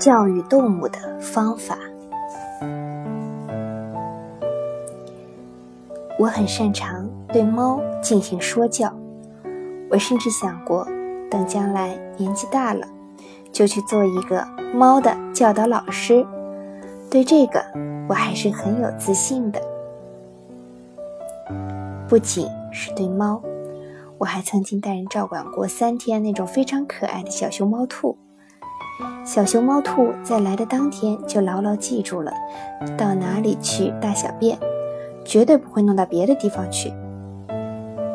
教育动物的方法。我很擅长对猫进行说教，我甚至想过，等将来年纪大了，就去做一个猫的教导老师。对这个，我还是很有自信的。不仅是对猫，我还曾经带人照管过三天那种非常可爱的小熊猫兔。小熊猫兔在来的当天就牢牢记住了，到哪里去大小便，绝对不会弄到别的地方去。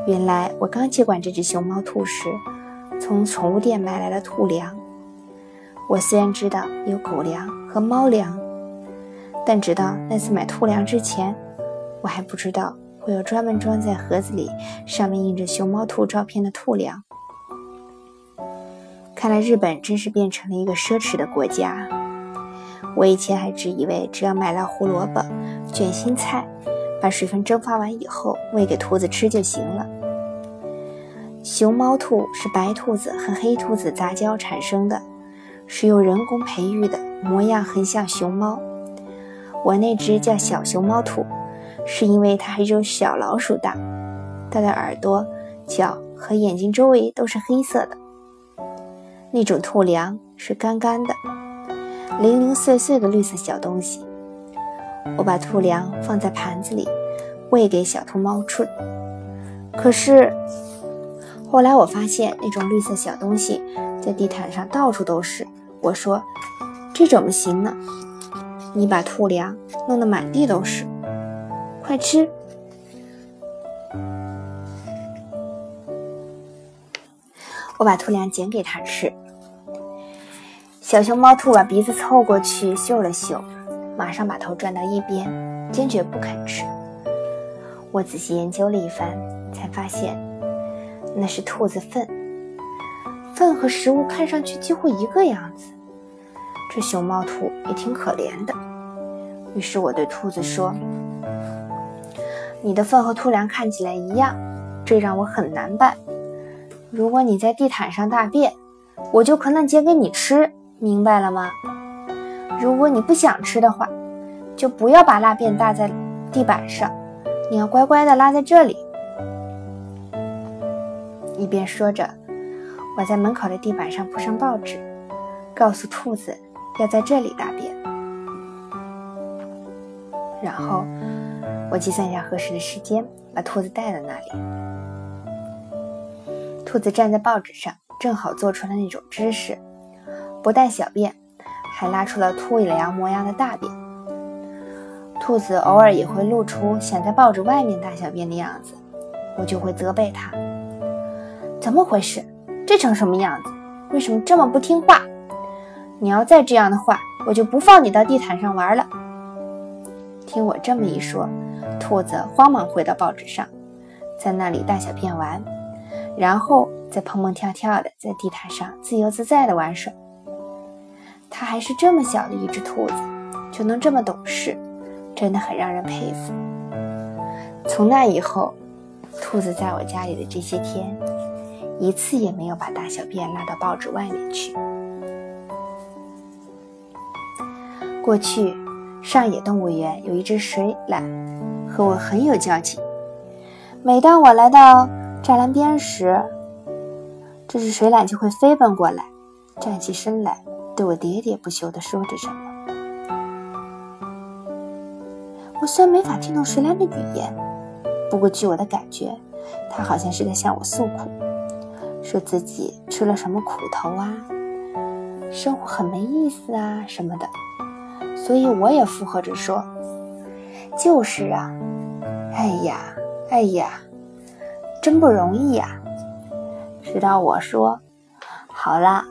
原来我刚接管这只熊猫兔时，从宠物店买来了兔粮。我虽然知道有狗粮和猫粮。但直到那次买兔粮之前，我还不知道会有专门装在盒子里、上面印着熊猫兔照片的兔粮。看来日本真是变成了一个奢侈的国家。我以前还只以为只要买了胡萝卜、卷心菜，把水分蒸发完以后喂给兔子吃就行了。熊猫兔是白兔子和黑兔子杂交产生的，是由人工培育的，模样很像熊猫。我那只叫小熊猫兔，是因为它还有小老鼠大，它的耳朵、脚和眼睛周围都是黑色的。那种兔粮是干干的、零零碎碎的绿色小东西。我把兔粮放在盘子里，喂给小兔猫吃。可是后来我发现，那种绿色小东西在地毯上到处都是。我说：“这怎么行呢？”你把兔粮弄得满地都是，快吃！我把兔粮捡给它吃。小熊猫兔把鼻子凑过去嗅了嗅，马上把头转到一边，坚决不肯吃。我仔细研究了一番，才发现那是兔子粪，粪和食物看上去几乎一个样子。这熊猫兔也挺可怜的。于是我对兔子说：“你的粪和兔粮看起来一样，这让我很难办。如果你在地毯上大便，我就可能捡给你吃，明白了吗？如果你不想吃的话，就不要把大便搭在地板上，你要乖乖的拉在这里。”一边说着，我在门口的地板上铺上报纸，告诉兔子要在这里大便。然后我计算一下合适的时间，把兔子带到那里。兔子站在报纸上，正好做出了那种姿势，不但小便，还拉出了兔尾巴模样的大便。兔子偶尔也会露出想在报纸外面大小便的样子，我就会责备它：“怎么回事？这成什么样子？为什么这么不听话？你要再这样的话，我就不放你到地毯上玩了。”听我这么一说，兔子慌忙回到报纸上，在那里大小便完，然后再蹦蹦跳跳的在地毯上自由自在的玩耍。它还是这么小的一只兔子，就能这么懂事，真的很让人佩服。从那以后，兔子在我家里的这些天，一次也没有把大小便拉到报纸外面去。过去。上野动物园有一只水獭，和我很有交情。每当我来到栅栏边时，这只水獭就会飞奔过来，站起身来，对我喋喋不休地说着什么。我虽然没法听懂水獭的语言，不过据我的感觉，它好像是在向我诉苦，说自己吃了什么苦头啊，生活很没意思啊什么的。所以我也附和着说：“就是啊，哎呀，哎呀，真不容易呀。”直到我说：“好啦，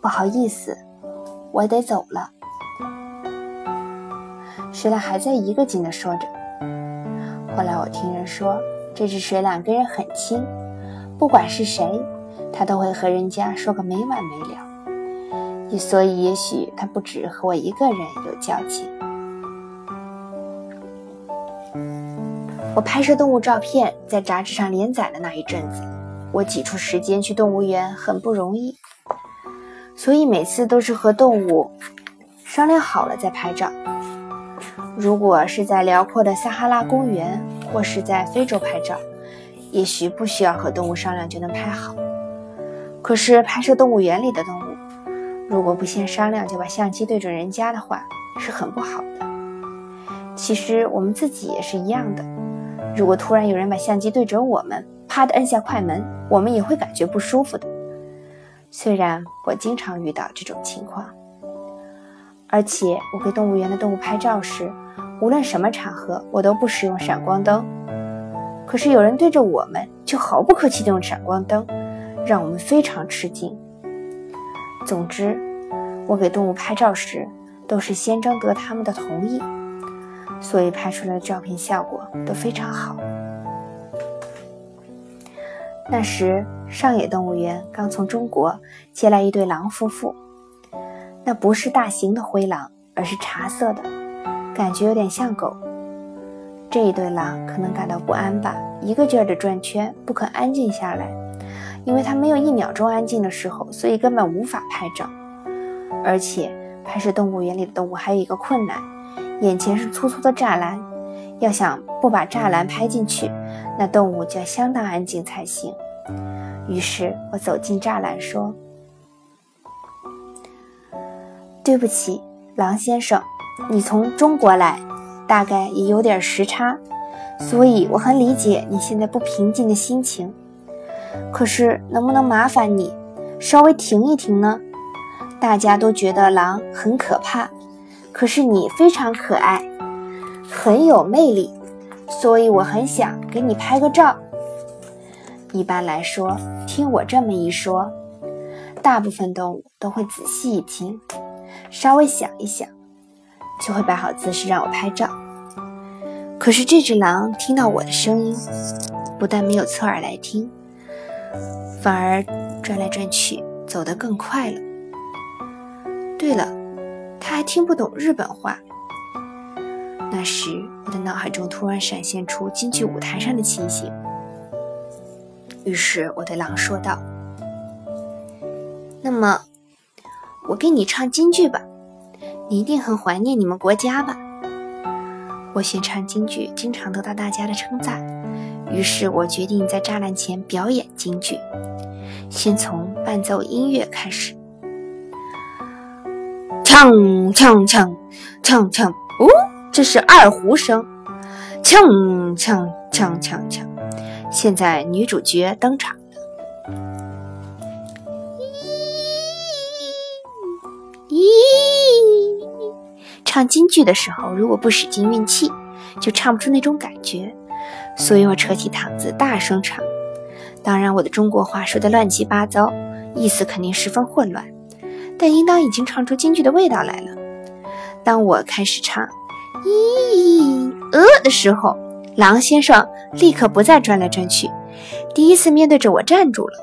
不好意思，我得走了。”水獭还在一个劲地说着。后来我听人说，这只水獭跟人很亲，不管是谁，它都会和人家说个没完没了。所以，也许他不止和我一个人有交集。我拍摄动物照片在杂志上连载的那一阵子，我挤出时间去动物园很不容易，所以每次都是和动物商量好了再拍照。如果是在辽阔的撒哈拉公园，或是在非洲拍照，也许不需要和动物商量就能拍好。可是拍摄动物园里的动物，如果不先商量就把相机对准人家的话，是很不好的。其实我们自己也是一样的，如果突然有人把相机对准我们，啪的摁下快门，我们也会感觉不舒服的。虽然我经常遇到这种情况，而且我给动物园的动物拍照时。无论什么场合，我都不使用闪光灯。可是有人对着我们就毫不客气地用闪光灯，让我们非常吃惊。总之，我给动物拍照时都是先征得他们的同意，所以拍出来的照片效果都非常好。那时，上野动物园刚从中国接来一对狼夫妇，那不是大型的灰狼，而是茶色的。感觉有点像狗。这一对狼可能感到不安吧，一个劲儿地转圈，不肯安静下来。因为它没有一秒钟安静的时候，所以根本无法拍照。而且拍摄动物园里的动物还有一个困难：眼前是粗粗的栅栏，要想不把栅栏拍进去，那动物就要相当安静才行。于是我走进栅栏说：“对不起，狼先生。”你从中国来，大概也有点时差，所以我很理解你现在不平静的心情。可是，能不能麻烦你稍微停一停呢？大家都觉得狼很可怕，可是你非常可爱，很有魅力，所以我很想给你拍个照。一般来说，听我这么一说，大部分动物都会仔细一听，稍微想一想。就会摆好姿势让我拍照。可是这只狼听到我的声音，不但没有侧耳来听，反而转来转去，走得更快了。对了，听不懂日本话。那时我的脑海中突然闪现出京剧舞台上的情形，于是我对狼说道：“那么，我给你唱京剧吧。”你一定很怀念你们国家吧？我学唱京剧，经常得到大家的称赞，于是我决定在栅栏前表演京剧。先从伴奏音乐开始，锵锵锵锵锵，哦，这是二胡声，锵锵锵锵锵。现在女主角登场了。唱京剧的时候，如果不使劲运气，就唱不出那种感觉。所以我扯起嗓子大声唱。当然，我的中国话说的乱七八糟，意思肯定十分混乱，但应当已经唱出京剧的味道来了。当我开始唱“咦呃”的时候，狼先生立刻不再转来转去，第一次面对着我站住了。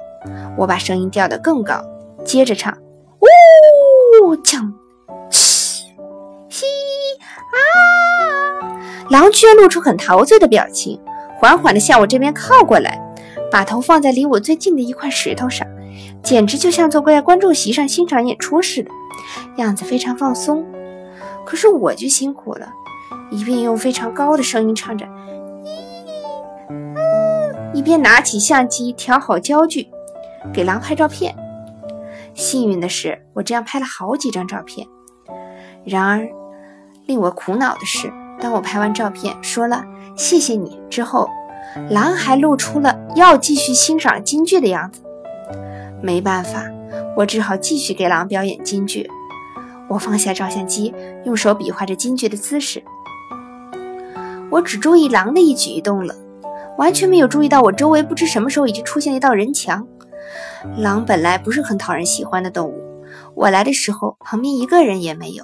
我把声音调得更高，接着唱“呜锵”。狼居然露出很陶醉的表情，缓缓地向我这边靠过来，把头放在离我最近的一块石头上，简直就像坐在观众席上欣赏演出似的，样子非常放松。可是我就辛苦了，一边用非常高的声音唱着，一边拿起相机调好焦距，给狼拍照片。幸运的是，我这样拍了好几张照片。然而，令我苦恼的是。当我拍完照片，说了谢谢你之后，狼还露出了要继续欣赏京剧的样子。没办法，我只好继续给狼表演京剧。我放下照相机，用手比划着京剧的姿势。我只注意狼的一举一动了，完全没有注意到我周围不知什么时候已经出现了一道人墙。狼本来不是很讨人喜欢的动物，我来的时候旁边一个人也没有。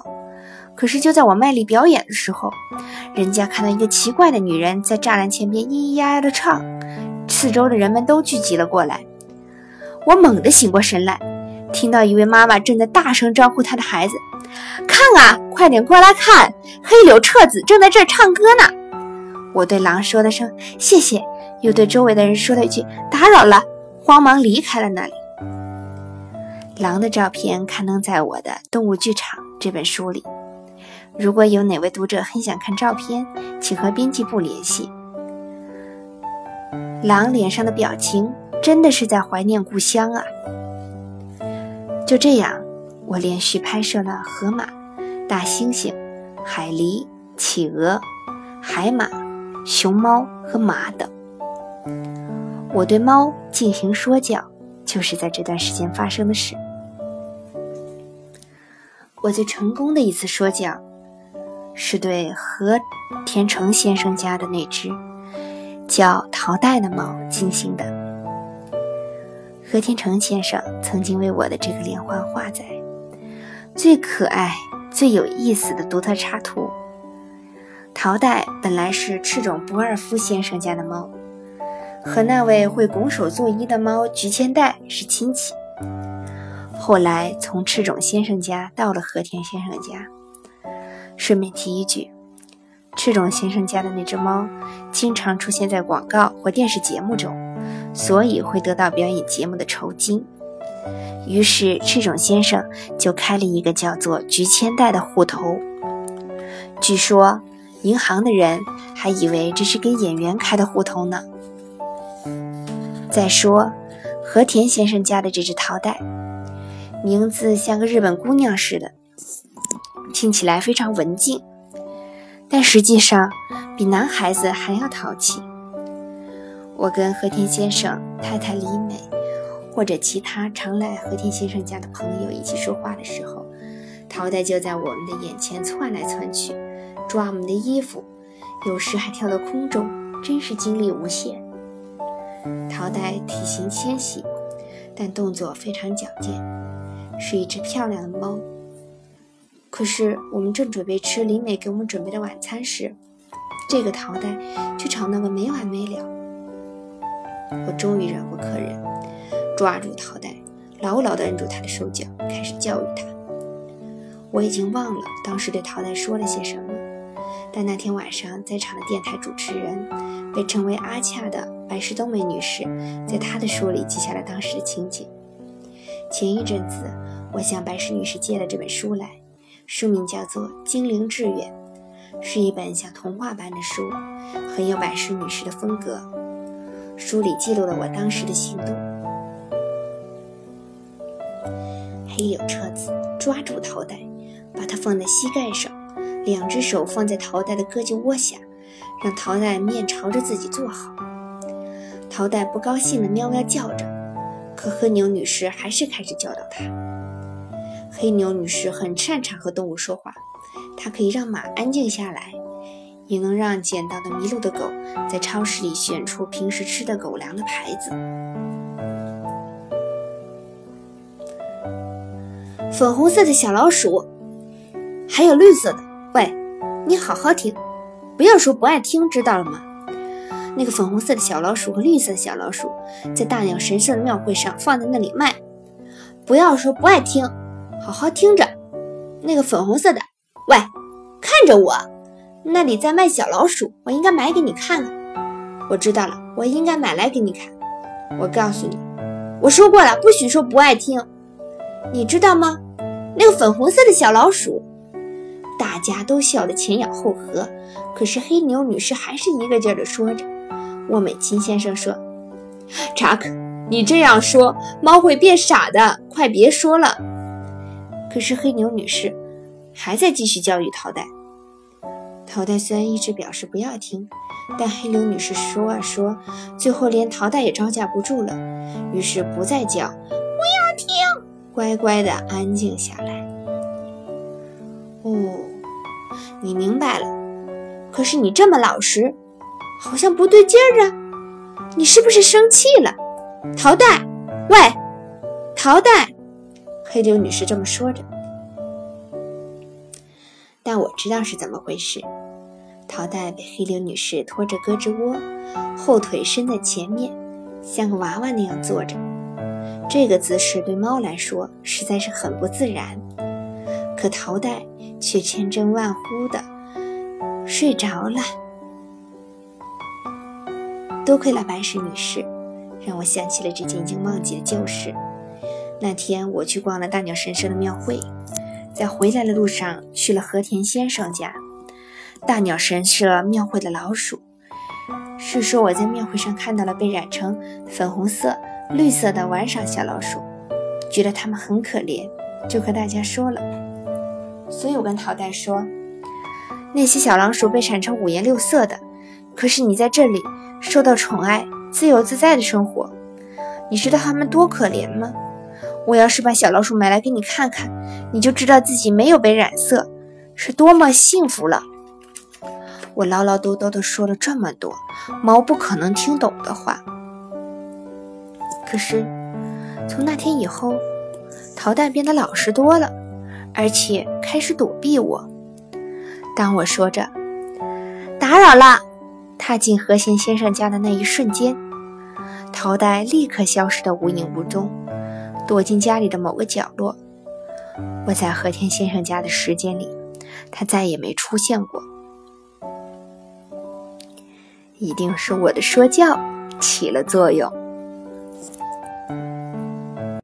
可是就在我卖力表演的时候，人家看到一个奇怪的女人在栅栏前边咿咿呀呀的唱，四周的人们都聚集了过来。我猛地醒过神来，听到一位妈妈正在大声招呼她的孩子：“看啊，快点过来看，黑柳彻子正在这儿唱歌呢。”我对狼说了声谢谢，又对周围的人说了一句打扰了，慌忙离开了那里。狼的照片刊登在我的《动物剧场》这本书里。如果有哪位读者很想看照片，请和编辑部联系。狼脸上的表情真的是在怀念故乡啊！就这样，我连续拍摄了河马、大猩猩、海狸、企鹅、海马、熊猫和马等。我对猫进行说教，就是在这段时间发生的事。我最成功的一次说教，是对和田成先生家的那只叫桃代的猫进行的。和田成先生曾经为我的这个连环画在最可爱、最有意思的独特插图。桃代本来是赤冢不二夫先生家的猫，和那位会拱手作揖的猫菊千代是亲戚。后来从赤冢先生家到了和田先生家。顺便提一句，赤冢先生家的那只猫经常出现在广告或电视节目中，所以会得到表演节目的酬金。于是赤冢先生就开了一个叫做“菊千代”的户头。据说银行的人还以为这是给演员开的户头呢。再说和田先生家的这只桃代。名字像个日本姑娘似的，听起来非常文静，但实际上比男孩子还要淘气。我跟和田先生太太李美，或者其他常来和田先生家的朋友一起说话的时候，桃代就在我们的眼前窜来窜去，抓我们的衣服，有时还跳到空中，真是精力无限。桃代体型纤细，但动作非常矫健。是一只漂亮的猫。可是我们正准备吃李美给我们准备的晚餐时，这个桃代却吵闹个没完没了。我终于忍无可忍，抓住桃代，牢牢地摁住他的手脚，开始教育他。我已经忘了当时对桃代说了些什么，但那天晚上在场的电台主持人，被称为阿恰的白石冬美女士，在她的书里记下了当时的情景。前一阵子，我向白石女士借了这本书来，书名叫做《精灵志远》，是一本像童话般的书，很有白石女士的风格。书里记录了我当时的行动：黑柳彻子抓住桃袋，把它放在膝盖上，两只手放在桃袋的胳肢窝下，让桃袋面朝着自己坐好。桃袋不高兴地喵喵叫着。可黑牛女士还是开始教导他。黑牛女士很擅长和动物说话，她可以让马安静下来，也能让捡到的迷路的狗在超市里选出平时吃的狗粮的牌子。粉红色的小老鼠，还有绿色的。喂，你好好听，不要说不爱听，知道了吗？那个粉红色的小老鼠和绿色的小老鼠，在大鸟神社的庙会上放在那里卖。不要说不爱听，好好听着。那个粉红色的，喂，看着我，那里在卖小老鼠，我应该买给你看。我知道了，我应该买来给你看。我告诉你，我说过了，不许说不爱听，你知道吗？那个粉红色的小老鼠，大家都笑得前仰后合，可是黑牛女士还是一个劲儿地说着。沃美金先生说：“查克，你这样说，猫会变傻的。快别说了。”可是黑牛女士还在继续教育桃代。桃代虽然一直表示不要听，但黑牛女士说啊说，最后连桃代也招架不住了，于是不再叫，不要听，乖乖的安静下来。哦，你明白了。可是你这么老实。好像不对劲儿啊！你是不是生气了？桃代，喂，桃代，黑柳女士这么说着。但我知道是怎么回事。桃代被黑柳女士拖着胳肢窝，后腿伸在前面，像个娃娃那样坐着。这个姿势对猫来说实在是很不自然，可桃代却千真万呼的睡着了。多亏了白石女士，让我想起了这件已经忘记的旧事。那天我去逛了大鸟神社的庙会，在回来的路上去了和田先生家。大鸟神社庙会的老鼠，是说我在庙会上看到了被染成粉红色、绿色的玩耍小老鼠，觉得它们很可怜，就和大家说了。所以我跟桃代说，那些小老鼠被染成五颜六色的，可是你在这里受到宠爱，自由自在的生活，你知道它们多可怜吗？我要是把小老鼠买来给你看看，你就知道自己没有被染色，是多么幸福了。我唠唠叨叨地说了这么多猫不可能听懂的话，可是从那天以后，桃蛋变得老实多了，而且开始躲避我。当我说着“打扰了”，踏进和贤先生家的那一瞬间，桃蛋立刻消失得无影无踪，躲进家里的某个角落。我在和田先生家的时间里，他再也没出现过。一定是我的说教起了作用。